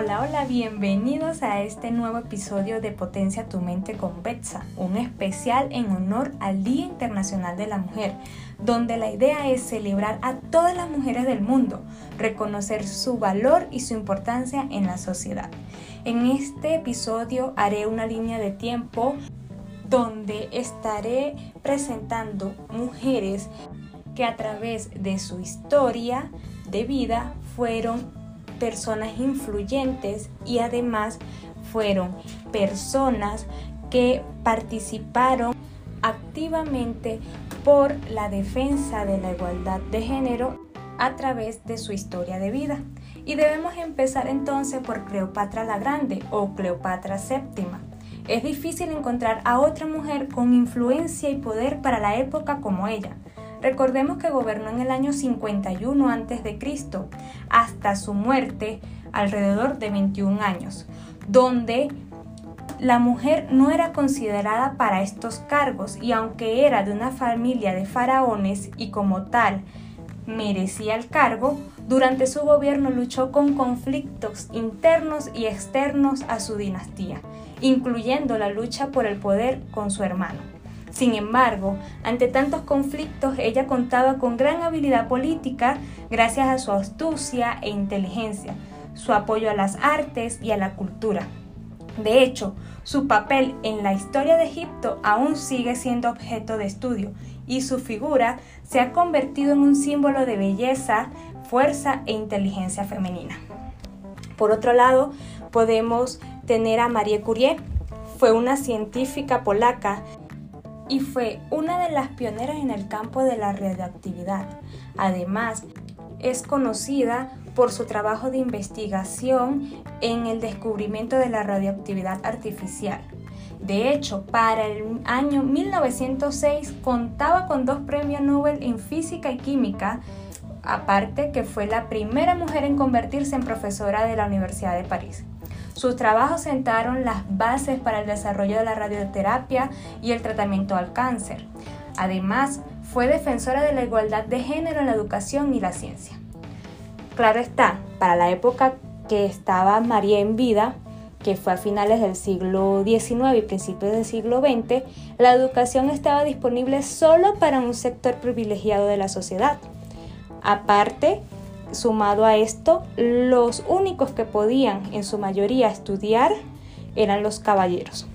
Hola, hola, bienvenidos a este nuevo episodio de Potencia tu mente con Betsa, un especial en honor al Día Internacional de la Mujer, donde la idea es celebrar a todas las mujeres del mundo, reconocer su valor y su importancia en la sociedad. En este episodio haré una línea de tiempo donde estaré presentando mujeres que a través de su historia de vida fueron personas influyentes y además fueron personas que participaron activamente por la defensa de la igualdad de género a través de su historia de vida. Y debemos empezar entonces por Cleopatra la Grande o Cleopatra VII. Es difícil encontrar a otra mujer con influencia y poder para la época como ella. Recordemos que gobernó en el año 51 a.C. hasta su muerte alrededor de 21 años, donde la mujer no era considerada para estos cargos y aunque era de una familia de faraones y como tal merecía el cargo, durante su gobierno luchó con conflictos internos y externos a su dinastía, incluyendo la lucha por el poder con su hermano. Sin embargo, ante tantos conflictos, ella contaba con gran habilidad política gracias a su astucia e inteligencia, su apoyo a las artes y a la cultura. De hecho, su papel en la historia de Egipto aún sigue siendo objeto de estudio y su figura se ha convertido en un símbolo de belleza, fuerza e inteligencia femenina. Por otro lado, podemos tener a Marie Curie. Fue una científica polaca y fue una de las pioneras en el campo de la radioactividad. Además, es conocida por su trabajo de investigación en el descubrimiento de la radioactividad artificial. De hecho, para el año 1906 contaba con dos premios Nobel en física y química, aparte que fue la primera mujer en convertirse en profesora de la Universidad de París. Sus trabajos sentaron las bases para el desarrollo de la radioterapia y el tratamiento al cáncer. Además, fue defensora de la igualdad de género en la educación y la ciencia. Claro está, para la época que estaba María en vida, que fue a finales del siglo XIX y principios del siglo XX, la educación estaba disponible solo para un sector privilegiado de la sociedad. Aparte, Sumado a esto, los únicos que podían en su mayoría estudiar eran los caballeros.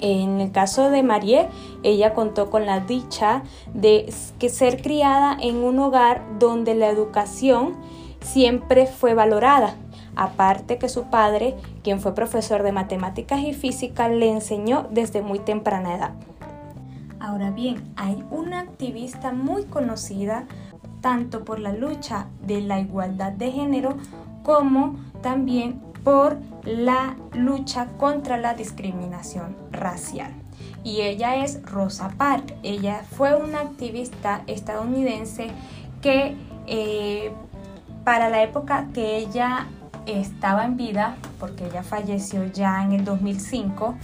En el caso de Marie, ella contó con la dicha de que ser criada en un hogar donde la educación siempre fue valorada. Aparte que su padre, quien fue profesor de matemáticas y física, le enseñó desde muy temprana edad. Ahora bien, hay una activista muy conocida tanto por la lucha de la igualdad de género como también por la lucha contra la discriminación racial. Y ella es Rosa Parks. Ella fue una activista estadounidense que eh, para la época que ella estaba en vida, porque ella falleció ya en el 2005,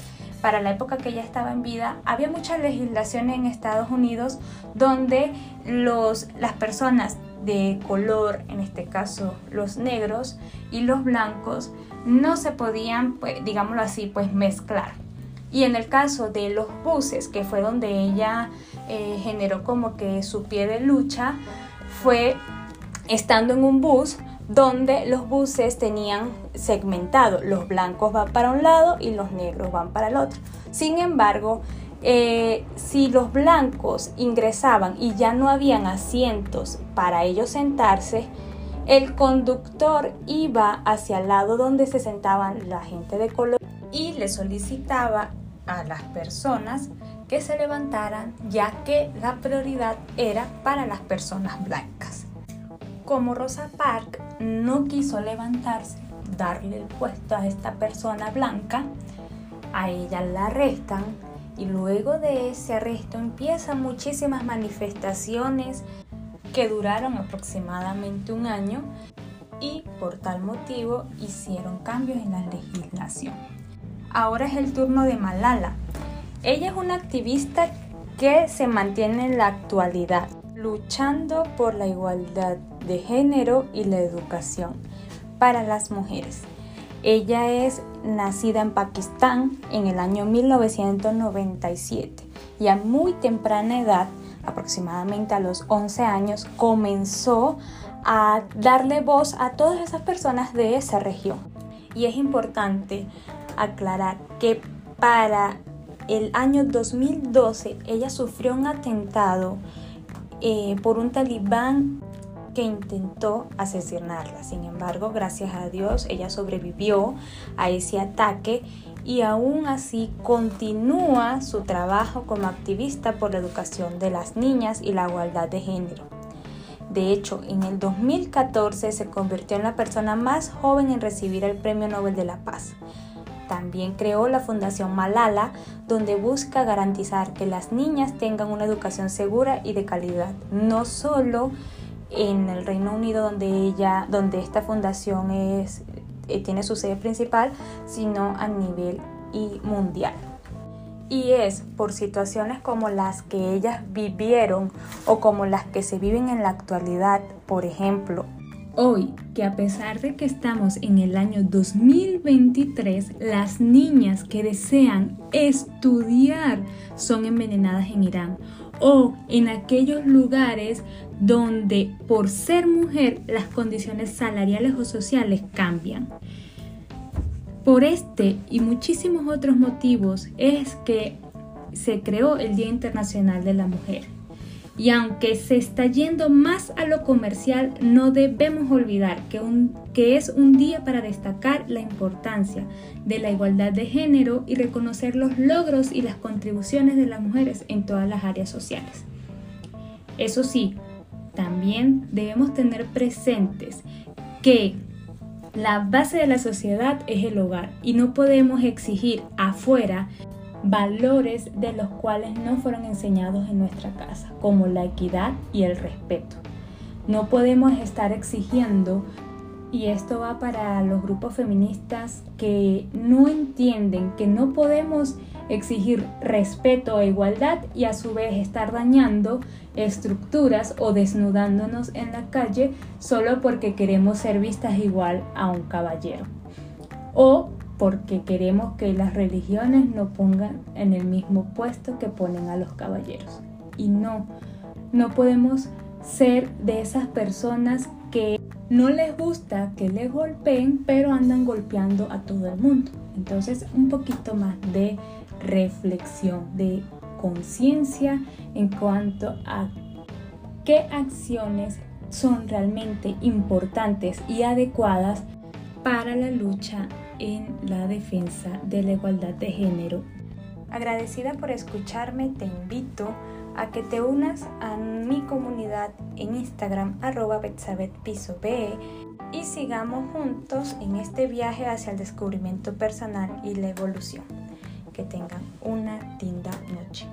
para la época que ella estaba en vida, había mucha legislación en Estados Unidos donde los, las personas de color, en este caso los negros y los blancos, no se podían, pues, digámoslo así, pues mezclar. Y en el caso de los buses, que fue donde ella eh, generó como que su pie de lucha, fue estando en un bus, donde los buses tenían segmentado, los blancos van para un lado y los negros van para el otro. Sin embargo, eh, si los blancos ingresaban y ya no habían asientos para ellos sentarse, el conductor iba hacia el lado donde se sentaban la gente de color y le solicitaba a las personas que se levantaran ya que la prioridad era para las personas blancas. Como Rosa Parks no quiso levantarse, darle el puesto a esta persona blanca, a ella la arrestan y luego de ese arresto empiezan muchísimas manifestaciones que duraron aproximadamente un año y por tal motivo hicieron cambios en la legislación. Ahora es el turno de Malala. Ella es una activista que se mantiene en la actualidad luchando por la igualdad de género y la educación para las mujeres. Ella es nacida en Pakistán en el año 1997 y a muy temprana edad, aproximadamente a los 11 años, comenzó a darle voz a todas esas personas de esa región. Y es importante aclarar que para el año 2012 ella sufrió un atentado eh, por un talibán que intentó asesinarla. Sin embargo, gracias a Dios, ella sobrevivió a ese ataque y aún así continúa su trabajo como activista por la educación de las niñas y la igualdad de género. De hecho, en el 2014 se convirtió en la persona más joven en recibir el Premio Nobel de la Paz. También creó la Fundación Malala, donde busca garantizar que las niñas tengan una educación segura y de calidad, no solo en el Reino Unido donde ella, donde esta fundación es, eh, tiene su sede principal, sino a nivel mundial. Y es por situaciones como las que ellas vivieron o como las que se viven en la actualidad, por ejemplo, Hoy, que a pesar de que estamos en el año 2023, las niñas que desean estudiar son envenenadas en Irán o en aquellos lugares donde por ser mujer las condiciones salariales o sociales cambian. Por este y muchísimos otros motivos es que se creó el Día Internacional de la Mujer. Y aunque se está yendo más a lo comercial, no debemos olvidar que, es un día para destacar la importancia de la igualdad de género y reconocer los logros y las contribuciones de las mujeres en todas las áreas sociales. Eso sí, también debemos tener presentes que la base de la sociedad es el hogar y no podemos exigir afuera valores de los cuales no fueron enseñados en nuestra casa, como la equidad y el respeto. No podemos estar exigiendo, y esto va para los grupos feministas que no entienden que no podemos exigir respeto e igualdad y a su vez estar dañando estructuras o desnudándonos en la calle solo porque queremos ser vistas igual a un caballero. O porque queremos que las religiones no pongan en el mismo puesto que ponen a los caballeros. Y no, no podemos ser de esas personas que no les gusta que les golpeen, pero andan golpeando a todo el mundo. Entonces, un poquito más de reflexión, de conciencia en cuanto a qué acciones son realmente importantes y adecuadas para la lucha en la defensa de la igualdad de género. Agradecida por escucharme, te invito a que te unas a mi comunidad en Instagram arroba Piso y sigamos juntos en este viaje hacia el descubrimiento personal y la evolución. Que tengan una linda noche.